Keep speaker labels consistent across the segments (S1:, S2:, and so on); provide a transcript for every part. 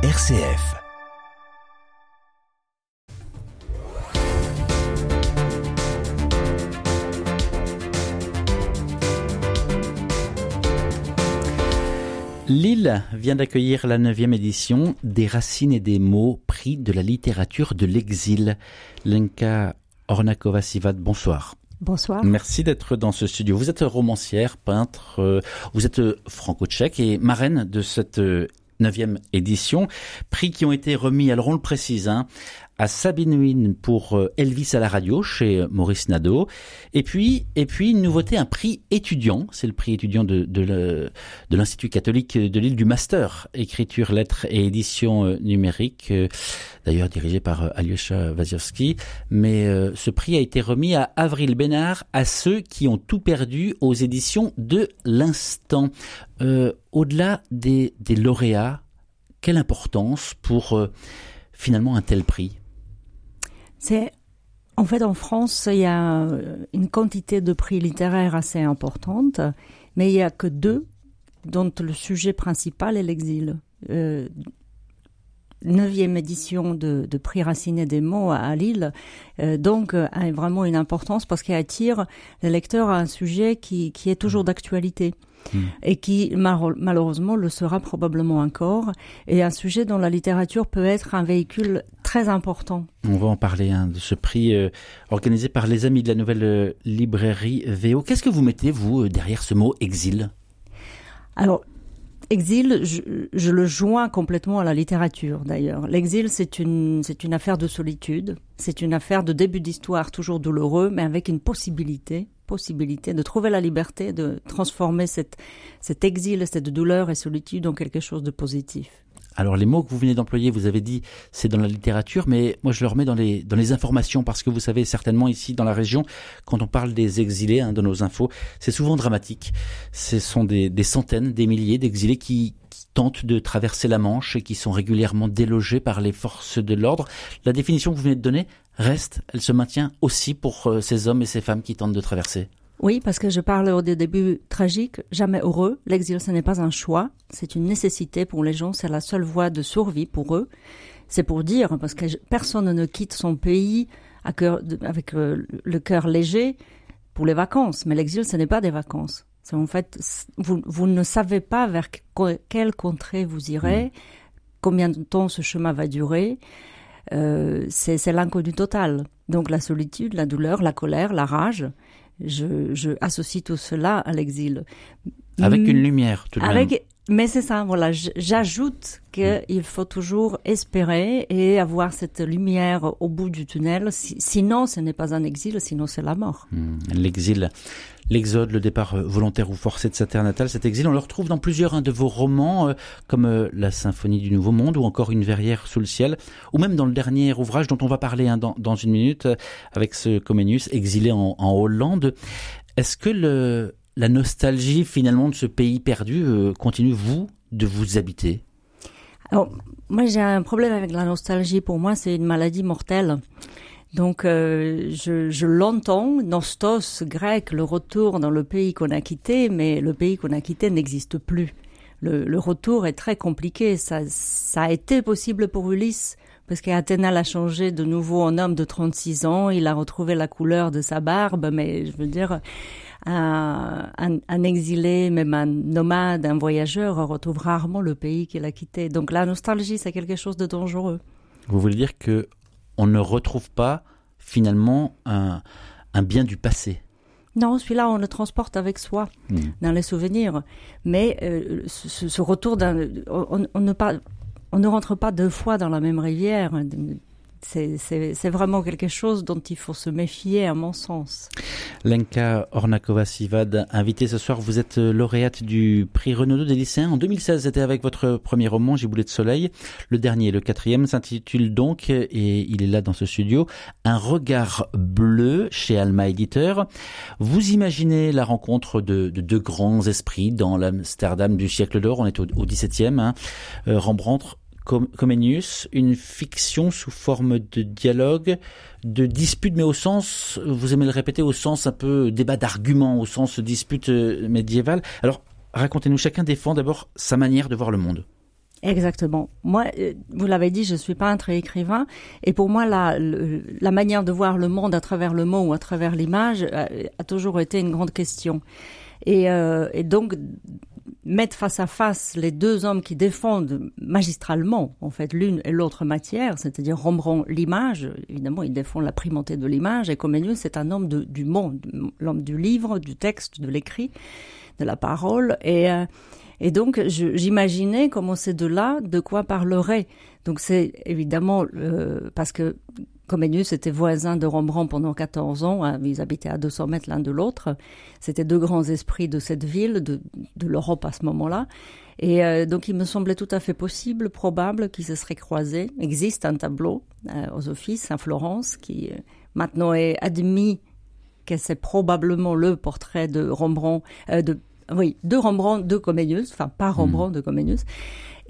S1: RCF. Lille vient d'accueillir la neuvième édition des Racines et des mots, prix de la littérature de l'exil. Lenka Ornakova-Sivat, bonsoir.
S2: Bonsoir.
S1: Merci d'être dans ce studio. Vous êtes romancière, peintre, euh, vous êtes franco-tchèque et marraine de cette euh, neuvième édition. Prix qui ont été remis, alors on le précise, hein, à Sabine Wynne pour euh, Elvis à la radio chez Maurice Nadeau. Et puis, et puis une nouveauté, un prix étudiant. C'est le prix étudiant de, de l'Institut catholique de l'île du Master, écriture, lettres et édition euh, numérique, euh, d'ailleurs dirigé par Alyosha Waziowski. Mais ce prix a été remis à Avril Bénard, à ceux qui ont tout perdu aux éditions de l'Instant. Au-delà des, des lauréats, quelle importance pour finalement un tel prix?
S2: C'est en fait en France, il y a une quantité de prix littéraires assez importante, mais il n'y a que deux dont le sujet principal est l'exil. Euh, neuvième édition de, de, prix Racine des mots à, Lille, euh, donc a vraiment une importance parce qu'elle attire les lecteurs à un sujet qui, qui est toujours d'actualité. Hmm. et qui malheureusement le sera probablement encore, et un sujet dont la littérature peut être un véhicule très important.
S1: On va en parler hein, de ce prix euh, organisé par les amis de la nouvelle euh, librairie VO. Qu'est-ce que vous mettez, vous, euh, derrière ce mot exil?
S2: Alors, Exil, je, le joins complètement à la littérature d'ailleurs. L'exil, c'est une, c'est une affaire de solitude, c'est une affaire de début d'histoire toujours douloureux, mais avec une possibilité, possibilité de trouver la liberté, de transformer cette, cet exil, cette douleur et solitude en quelque chose de positif.
S1: Alors les mots que vous venez d'employer, vous avez dit c'est dans la littérature, mais moi je le remets dans les dans les informations parce que vous savez certainement ici dans la région, quand on parle des exilés hein, dans nos infos, c'est souvent dramatique. Ce sont des, des centaines, des milliers d'exilés qui, qui tentent de traverser la Manche et qui sont régulièrement délogés par les forces de l'ordre. La définition que vous venez de donner reste, elle se maintient aussi pour euh, ces hommes et ces femmes qui tentent de traverser.
S2: Oui, parce que je parle au début tragique, jamais heureux. L'exil, ce n'est pas un choix, c'est une nécessité pour les gens, c'est la seule voie de survie pour eux. C'est pour dire, parce que personne ne quitte son pays avec euh, le cœur léger pour les vacances. Mais l'exil, ce n'est pas des vacances. C'est en fait, vous, vous, ne savez pas vers quelle contrée vous irez, mmh. combien de temps ce chemin va durer. Euh, c'est l'inconnu total. Donc la solitude, la douleur, la colère, la rage je, je associe tout cela à l'exil.
S1: Avec une lumière, tout de Avec, même.
S2: Mais c'est ça, voilà. J'ajoute qu'il mm. faut toujours espérer et avoir cette lumière au bout du tunnel. sinon, ce n'est pas un exil, sinon c'est la mort.
S1: Mm. L'exil, l'exode, le départ euh, volontaire ou forcé de sa terre natale, cet exil, on le retrouve dans plusieurs de vos romans, euh, comme euh, La Symphonie du Nouveau Monde ou encore Une verrière sous le ciel, ou même dans le dernier ouvrage dont on va parler hein, dans, une minute, avec ce Comenius, exilé en, en Hollande. Est-ce que le, la nostalgie finalement de ce pays perdu continue, vous, de vous habiter?
S2: Alors, moi j'ai un problème avec la nostalgie. Pour moi, c'est une maladie mortelle. Donc, euh, je, je l'entends, nostos grec, le retour dans le pays qu'on a quitté, mais le pays qu'on a quitté n'existe plus. Le, le, retour est très compliqué. Ça, ça a été possible pour Ulysse, parce qu'Athéna l'a changé de nouveau en homme de 36 ans. Il a retrouvé la couleur de sa barbe, mais je veux dire, un, exilé, même un nomade, un voyageur retrouve rarement le pays qu'il a quitté. Donc la nostalgie, c'est quelque chose de dangereux.
S1: Vous voulez dire que on ne retrouve pas finalement un, bien du passé
S2: non, celui-là, on le transporte avec soi hmm. dans les souvenirs. Mais euh, ce, retour, on, on, ne pas, on ne rentre pas deux fois dans la même rivière c'est vraiment quelque chose dont il faut se méfier, à mon sens.
S1: Lenka Ornakova-Sivad, invitée ce soir, vous êtes lauréate du prix Renaudot des lycéens. En 2016, c'était avec votre premier roman, Giboulé de soleil. Le dernier, le quatrième, s'intitule donc, et il est là dans ce studio, Un regard bleu chez Alma Éditeur. Vous imaginez la rencontre de deux grands esprits dans l'Amsterdam du siècle d'or, on est au, XVIIe, hein. Euh, Rembrandt Comenius, une fiction sous forme de dialogue, de dispute, mais au sens, vous aimez le répéter, au sens un peu débat d'argument, au sens dispute euh, médiévale. Alors, racontez-nous, chacun défend d'abord sa manière de voir le monde.
S2: Exactement. Moi, euh, vous l'avez dit, je suis peintre et écrivain, et pour moi, la, manière de voir le monde à travers le mot ou à travers l'image a, euh, a, toujours été une grande question. Et, donc, mettre face à face les deux hommes qui défendent magistralement, en fait, l'une et l'autre matière, c'est-à-dire Rembrandt l'image, évidemment, il défend la primauté de l'image, et Comenius, c'est un homme de, du monde, l'homme du livre, du texte, de l'écrit, de la parole, et euh, et donc, j'imaginais comment ces deux-là, de quoi parleraient. Donc, c'est évidemment euh, parce que Comenius était voisin de Rembrandt pendant 14 ans. Hein, ils habitaient à 200 mètres l'un de l'autre. C'était deux grands esprits de cette ville, de, l'Europe à ce moment-là. Et euh, donc, il me semblait tout à fait possible, probable qu'ils se seraient croisés. Il existe un tableau euh, aux offices à Florence qui euh, maintenant est admis que c'est probablement le portrait de Rembrandt, de oui, de Rembrandt, de Comenius, enfin pas Rembrandt, mmh. de Comenius.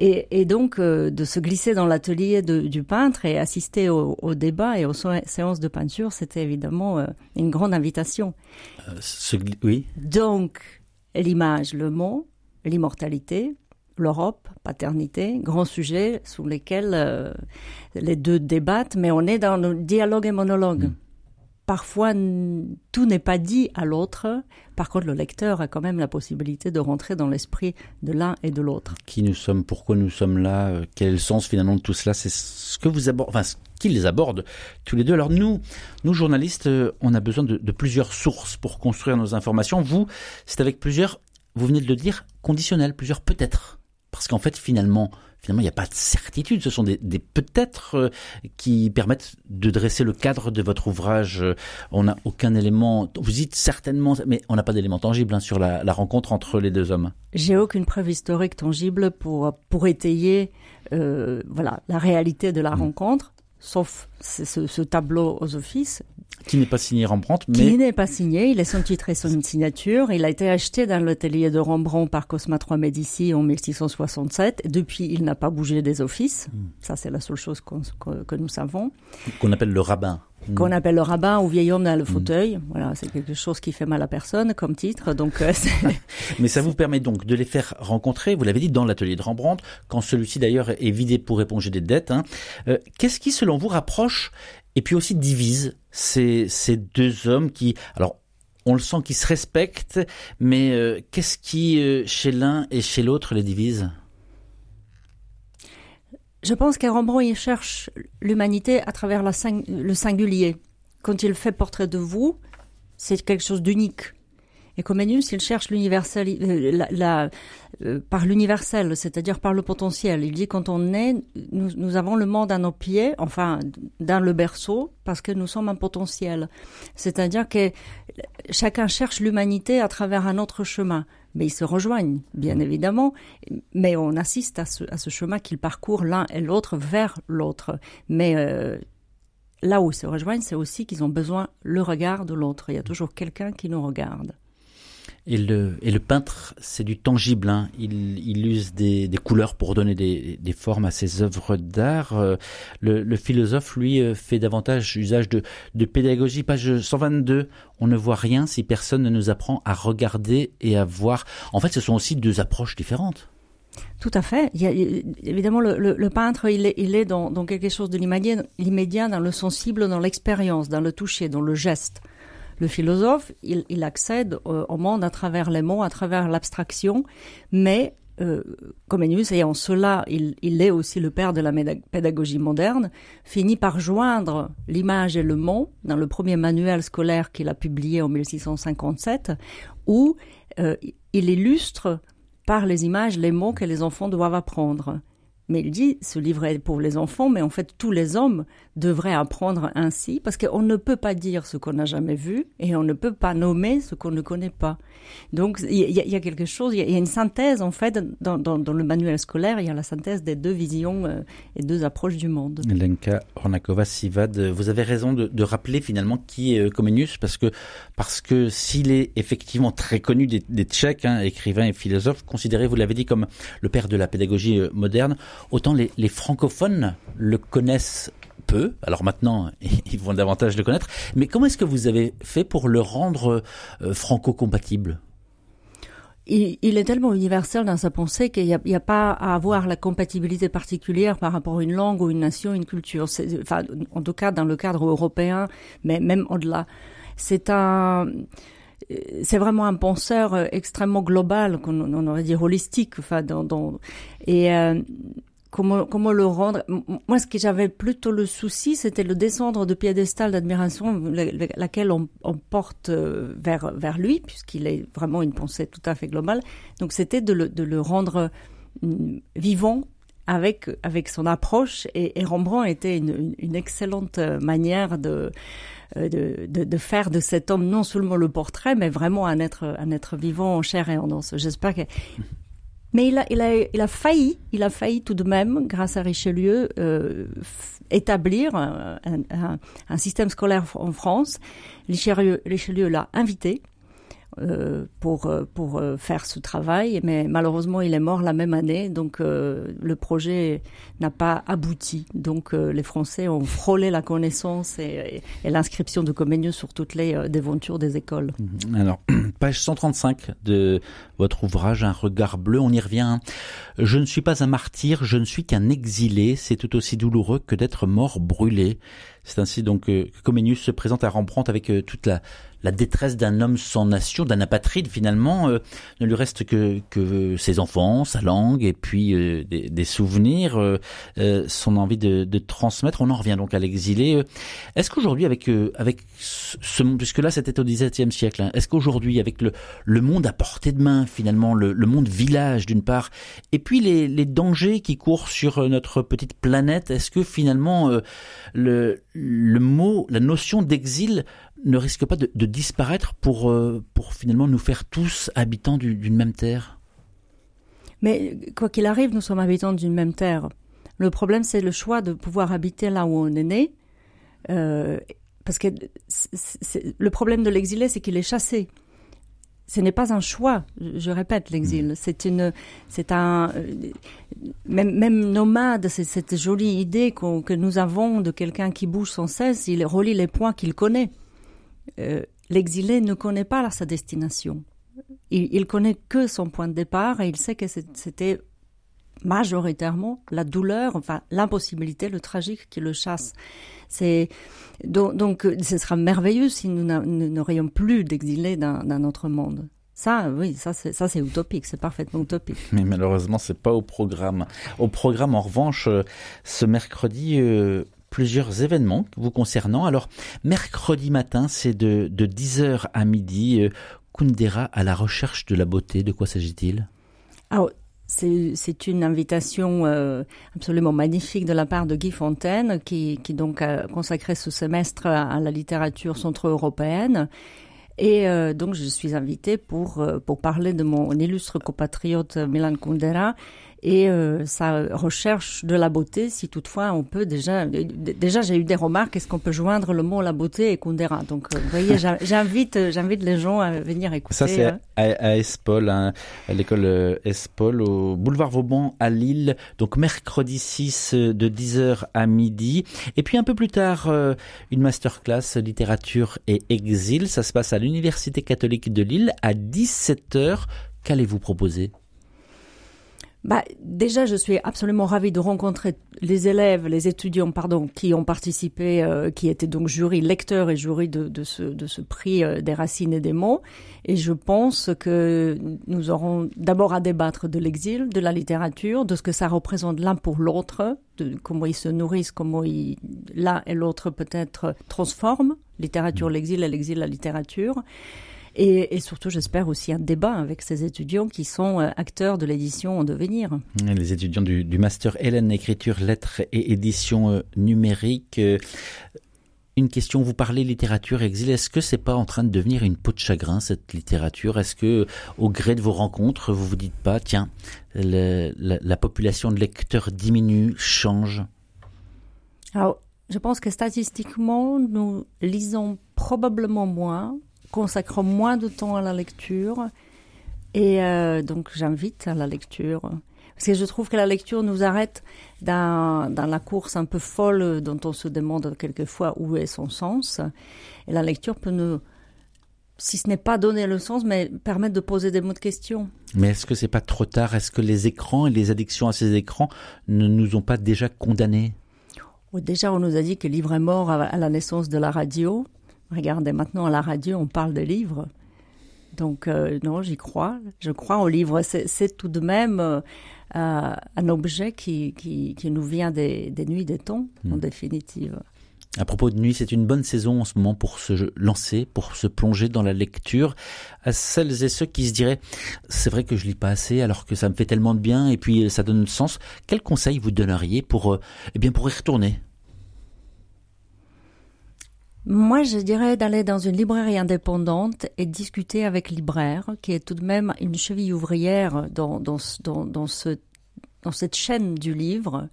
S2: Et, et donc euh, de se glisser dans l'atelier du peintre et assister au, au, débat et aux séances de peinture, c'était évidemment euh, une grande invitation.
S1: Euh, ce, oui.
S2: Donc l'image, le mot, l'immortalité, l'Europe, paternité, grands sujets sous lesquels les deux débattent, mais on est dans le dialogue et monologue. Mmh parfois tout n'est pas dit à l'autre. Par contre, le lecteur a quand même la possibilité de rentrer dans l'esprit de l'un et de l'autre.
S1: Qui nous sommes, pourquoi nous sommes là, euh, quel est le sens finalement de tout cela? C'est ce que vous abordez, enfin, qu'ils abordent tous les deux. Alors nous, nous journalistes, euh, on a besoin de, de plusieurs sources pour construire nos informations. Vous, c'est avec plusieurs, vous venez de le dire, conditionnels, plusieurs peut-être. Parce qu'en fait, finalement, finalement, il n'y a pas de certitude. Ce sont des, des peut-être euh, qui permettent de dresser le cadre de votre ouvrage. On n'a aucun élément. Vous dites certainement, mais on n'a pas d'élément tangible hein, sur la, la, rencontre entre les deux hommes.
S2: J'ai aucune preuve historique tangible pour pour étayer euh, voilà la réalité de la mmh. rencontre sauf ce, ce, tableau aux offices.
S1: Qui n'est pas signé Rembrandt, mais...
S2: Qui n'est pas signé, il est son titre et son signature. Il a été acheté dans l'atelier de Rembrandt par Cosma III Médicis en 1667. Depuis, il n'a pas bougé des offices. Mm. Ça, c'est la seule chose qu qu que nous savons.
S1: Qu'on appelle le rabbin
S2: qu'on appelle le rabbin ou vieil homme dans le fauteuil. Mmh. Voilà, c'est quelque chose qui fait mal à personne comme titre. Donc, euh,
S1: mais ça vous permet donc de les faire rencontrer. Vous l'avez dit dans l'atelier de Rembrandt, quand celui-ci d'ailleurs est vidé pour éponger des dettes. Hein. Euh, Qu'est-ce qui, selon vous, rapproche et puis aussi divise ces, ces deux hommes qui, alors, on le sent qu'ils se respectent, mais euh, qu'est-ce qui, chez l'un et chez l'autre, les divise?
S2: Je pense Rembrandt, il cherche l'humanité à travers le singulier. Quand il fait portrait de vous, c'est quelque chose d'unique. Et Comenius, il cherche l'universel, euh, la, la, euh, par l'universel, c'est-à-dire par le potentiel. Il dit quand on est, nous, nous, avons le monde à nos pieds, enfin dans le berceau, parce que nous sommes un potentiel. C'est-à-dire que chacun cherche l'humanité à travers un autre chemin mais ils se rejoignent, bien évidemment, mais on assiste à ce, à ce chemin qu'ils parcourent l'un et l'autre vers l'autre. Mais euh, là où ils se rejoignent, c'est aussi qu'ils ont besoin le regard de l'autre. Il y a toujours quelqu'un qui nous regarde.
S1: Et le, et le peintre, c'est du tangible. Hein. Il, il use des, couleurs pour donner des, des formes à ses œuvres d'art. Euh, le, philosophe, lui, euh, fait davantage usage de, de pédagogie. Page 122, on ne voit rien si personne ne nous apprend à regarder et à voir. En fait, ce sont aussi deux approches différentes.
S2: Tout à fait. Évidemment, le, peintre, il est, il est dans, dans quelque chose de l'immédiat, dans le sensible, dans l'expérience, dans le toucher, dans le geste. Le philosophe, il, accède au, au, monde à travers les mots, à travers l'abstraction, mais euh, Comenius, et en cela il, il, est aussi le père de la pédagogie moderne, finit par joindre l'image et le mot dans le premier manuel scolaire qu'il a publié en 1657, où euh, il illustre par les images les mots que les enfants doivent apprendre. Mais il dit, ce livre est pour les enfants, mais en fait, tous les hommes devraient apprendre ainsi, parce qu'on ne peut pas dire ce qu'on n'a jamais vu, et on ne peut pas nommer ce qu'on ne connaît pas. Donc, il y, y, a quelque chose, il y, y, a une synthèse, en fait, dans, dans, dans, le manuel scolaire, il y a la synthèse des deux visions euh, et deux approches du monde.
S1: Lenka Ornakova-Sivad, vous avez raison de, de, rappeler finalement qui est euh, Comenius, parce que, parce que s'il est effectivement très connu des, des Tchèques, hein, écrivain et philosophe, considéré, vous l'avez dit, comme le père de la pédagogie euh, moderne, autant les, francophones le connaissent peu. Alors maintenant, ils vont davantage le connaître. Mais comment est-ce que vous avez fait pour le rendre euh, franco-compatible?
S2: Il, est tellement universel dans sa pensée qu'il n'y a, a, pas à avoir la compatibilité particulière par rapport à une langue ou une nation, une culture. Enfin, en tout cas, dans le cadre européen, mais même au-delà. C'est un, c'est vraiment un penseur extrêmement global, qu'on on aurait dit holistique. Enfin, et euh, comment, le rendre? Moi, ce que j'avais plutôt le souci, c'était le descendre de piédestal d'admiration, laquelle on, porte euh, vers, lui, puisqu'il est vraiment une pensée tout à fait globale. Donc, c'était de le, de le rendre mm, vivant avec, avec son approche. Et, et Rembrandt était une, une, excellente manière de, euh, de, de, de, faire de cet homme non seulement le portrait, mais vraiment un être, un être vivant en chair et en os. J'espère que mais il a, il, a, il a failli, il a failli tout de même, grâce à Richelieu, euh, établir un, un, un, système scolaire en France. Richelieu, Richelieu l'a invité pour euh, pour euh, faire ce travail, mais malheureusement il est mort la même année, donc euh, le projet n'a pas abouti. Donc euh, les Français ont frôlé la connaissance et l'inscription de Comenius sur toutes les déventures des écoles.
S1: Mhm. Alors page 135 de votre ouvrage Un regard bleu, on y revient. Je ne suis pas un martyr, je ne suis qu'un exilé. C'est tout aussi douloureux que d'être mort brûlé. C'est ainsi donc que Comenius se présente à Rembrandt avec toute la la détresse d'un homme sans nation, d'un apatride finalement, euh, ne lui reste que, que ses enfants, sa langue et puis euh, des, des, souvenirs, euh, euh son envie de, de, transmettre. On en revient donc à l'exilé. Est-ce qu'aujourd'hui, avec euh, avec ce monde, puisque là c'était au XVIIe siècle, hein, est-ce qu'aujourd'hui, avec le, le monde à portée de main finalement, le, le monde village d'une part, et puis les, les dangers qui courent sur notre petite planète, est-ce que finalement le, le mot, la notion d'exil ne risque pas de, disparaître pour, euh, pour finalement nous faire tous habitants d'une même terre?
S2: Mais quoi qu'il arrive, nous sommes habitants d'une même terre. Le problème, c'est le choix de pouvoir habiter là où on est né. Euh, parce que le problème de l'exilé, c'est qu'il est chassé. Ce n'est pas un choix, je répète, l'exil. Mmh. C'est une, c'est un, même, même nomade, c'est cette jolie idée qu que nous avons de quelqu'un qui bouge sans cesse. Il relie les points qu'il connaît. Euh, l'exilé ne connaît pas sa destination. Il, il connaît que son point de départ et il sait que c'était majoritairement la douleur, enfin l'impossibilité, le tragique qui le chasse. C'est donc, donc, ce sera merveilleux si nous n'aurions plus d'exilés dans, dans notre monde. Ça, oui, ça c'est ça c'est utopique, c'est parfaitement utopique.
S1: Mais malheureusement, c'est pas au programme. Au programme, en revanche, euh, ce mercredi, euh, plusieurs événements vous concernant. Alors, mercredi matin, c'est de, de 10h à midi, euh, Kundera à la recherche de la beauté. De quoi s'agit-il?
S2: Alors, c'est une invitation euh, absolument magnifique de la part de Guy Fontaine, qui, donc a consacré ce semestre à, à la littérature centro-européenne. Et euh, donc, je suis invitée pour, euh, pour parler de mon illustre compatriote Milan Kundera et euh, sa recherche de la beauté, si toutefois on peut déjà. Déjà, j'ai eu des remarques. Est-ce qu'on peut joindre le mot la beauté et Kundera? Donc, euh, vous voyez, j'invite, euh, j'invite les gens à venir écouter.
S1: Ça, c'est à, à Espol, hein, à l'école Espol, au boulevard Vauban à Lille. Donc, mercredi 6 de 10h à midi. Et puis, un peu plus tard, une masterclass littérature et exil. Ça se passe à l'Université catholique de Lille à 17h. Qu'allez-vous proposer?
S2: Bah, déjà, je suis absolument ravie de rencontrer les élèves, les étudiants, pardon, qui ont participé, euh, qui étaient donc jury, lecteurs et jury de, de, ce, de ce prix euh, des racines et des mots. Et je pense que nous aurons d'abord à débattre de l'exil, de la littérature, de ce que ça représente l'un pour l'autre, de comment ils se nourrissent, comment l'un et l'autre peut-être transforment, littérature, l'exil et l'exil, la littérature. Et, et surtout, j'espère aussi un débat avec ces étudiants qui sont euh, acteurs de l'édition en devenir.
S1: Les étudiants du, du master Hélène écriture, lettres et édition euh, numérique. Euh, une question, vous parlez littérature exil, est-ce que c'est pas en train de devenir une peau de chagrin cette littérature? Est-ce que au gré de vos rencontres, vous vous dites pas tiens, le, la, la population de lecteurs diminue, change?
S2: Alors, je pense que statistiquement, nous lisons probablement moins consacre moins de temps à la lecture. Et euh, donc j'invite à la lecture. Parce que je trouve que la lecture nous arrête dans, dans la course un peu folle dont on se demande quelquefois où est son sens. Et la lecture peut nous si ce n'est pas donner le sens, mais permettre de poser des mots de question.
S1: Mais est-ce que c'est pas trop tard? Est-ce que les écrans et les addictions à ces écrans ne nous ont pas déjà condamnés?
S2: Déjà, on nous a dit que livre est mort à la naissance de la radio. Regardez, maintenant à la radio, on parle de livres. Donc euh, non, j'y crois. Je crois au livre. C'est tout de même euh, un objet qui, qui, qui, nous vient des, des nuits des temps, en hmm. définitive.
S1: À propos de nuit, c'est une bonne saison en ce moment pour se lancer, pour se plonger dans la lecture. À celles et ceux qui se diraient, c'est vrai que je lis pas assez alors que ça me fait tellement de bien et puis ça donne sens. Quel conseil vous donneriez pour, euh, eh bien, pour y retourner?
S2: Moi, je dirais d'aller dans une librairie indépendante et discuter avec libraire, qui est tout de même une cheville ouvrière dans, dans, dans, dans ce, cette chaîne du livre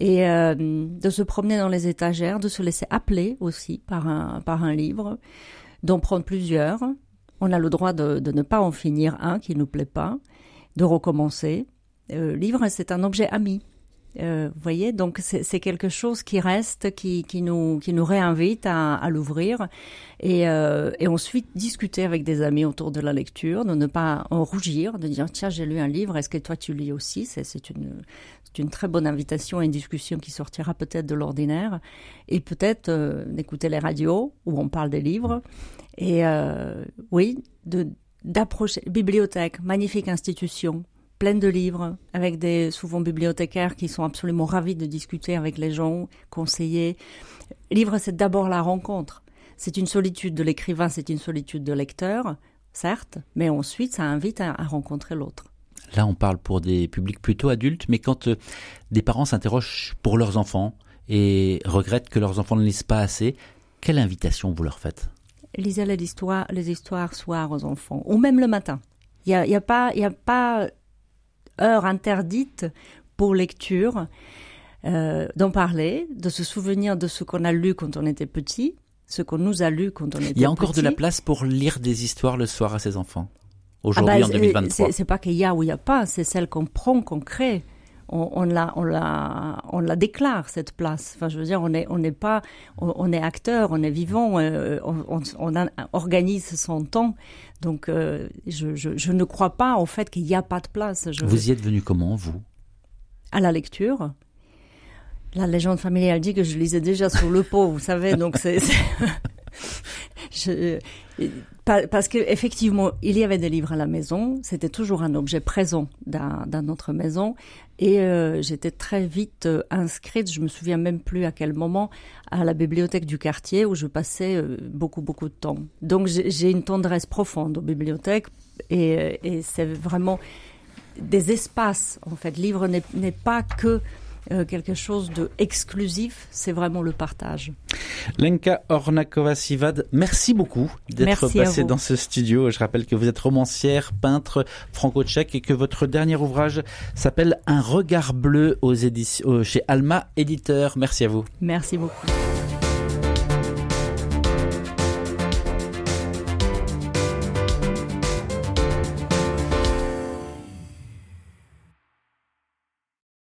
S2: et euh, de se promener dans les étagères, de se laisser appeler aussi par un, par un livre, d'en prendre plusieurs. On a le droit de, de, ne pas en finir un qui nous plaît pas, de recommencer. Euh, livre, c'est un objet ami. Euh, vous voyez, donc c'est quelque chose qui reste, qui, qui, nous, qui nous réinvite à, l'ouvrir. Et, euh, et ensuite discuter avec des amis autour de la lecture, de ne pas en rougir, de dire tiens j'ai lu un livre, est-ce que toi tu lis aussi? C'est une, une très bonne invitation à une discussion qui sortira peut-être de l'ordinaire. Et peut-être euh, d'écouter les radios où on parle des livres. Et oui, de d'approcher bibliothèque, magnifique institution, pleine de livres, avec des souvent bibliothécaires qui sont absolument ravis de discuter avec les gens, conseiller. Livre, c'est d'abord la rencontre. C'est une solitude de l'écrivain, c'est une solitude de lecteur, certes, mais ensuite ça invite à, rencontrer l'autre.
S1: Là, on parle pour des publics plutôt adultes, mais quand euh, des parents s'interrogent pour leurs enfants et regrettent que leurs enfants ne lisent pas assez, quelle invitation vous leur faites?
S2: Lisez les histoires, les histoires soir aux enfants, ou même le matin. Il n'y a, y a, pas, y a pas heure interdite pour lecture, euh, d'en parler, de se souvenir de ce qu'on a lu quand on était petit, ce qu'on nous a lu quand on était petit.
S1: Il y a encore
S2: de
S1: la place pour lire des histoires le soir à ses enfants aujourd'hui ah bah, en 2023.
S2: C'est pas qu'il y a ou il n'y a pas, c'est celle qu'on prend, qu'on crée. On, on, la, on, la, on la déclare cette place. Enfin, je veux dire, on est, on n'est pas, on, est acteur, on est vivant, euh, on, on, organise son temps. Donc, euh, je, je, je, ne crois pas au fait qu'il n'y a pas de place. Je,
S1: vous y êtes venu comment, vous?
S2: À la lecture. La légende familiale dit que je lisais déjà sur le pot, vous savez, donc c'est... je, parce que effectivement, il y avait des livres à la maison. C'était toujours un objet présent dans, notre maison, et euh, j'étais très vite euh, inscrite. Je me souviens même plus à quel moment à la bibliothèque du quartier où je passais euh, beaucoup beaucoup de temps. Donc j'ai une tendresse profonde aux bibliothèques, et, et c'est vraiment des espaces. En fait, livre n'est pas que euh, quelque chose de exclusif, c'est vraiment le partage.
S1: Lenka Ornakova-Sivad, merci beaucoup d'être passée dans ce studio. Je rappelle que vous êtes romancière, peintre franco-tchèque et que votre dernier ouvrage s'appelle Un regard bleu aux éditions, chez Alma Éditeur. Merci à vous.
S2: Merci beaucoup.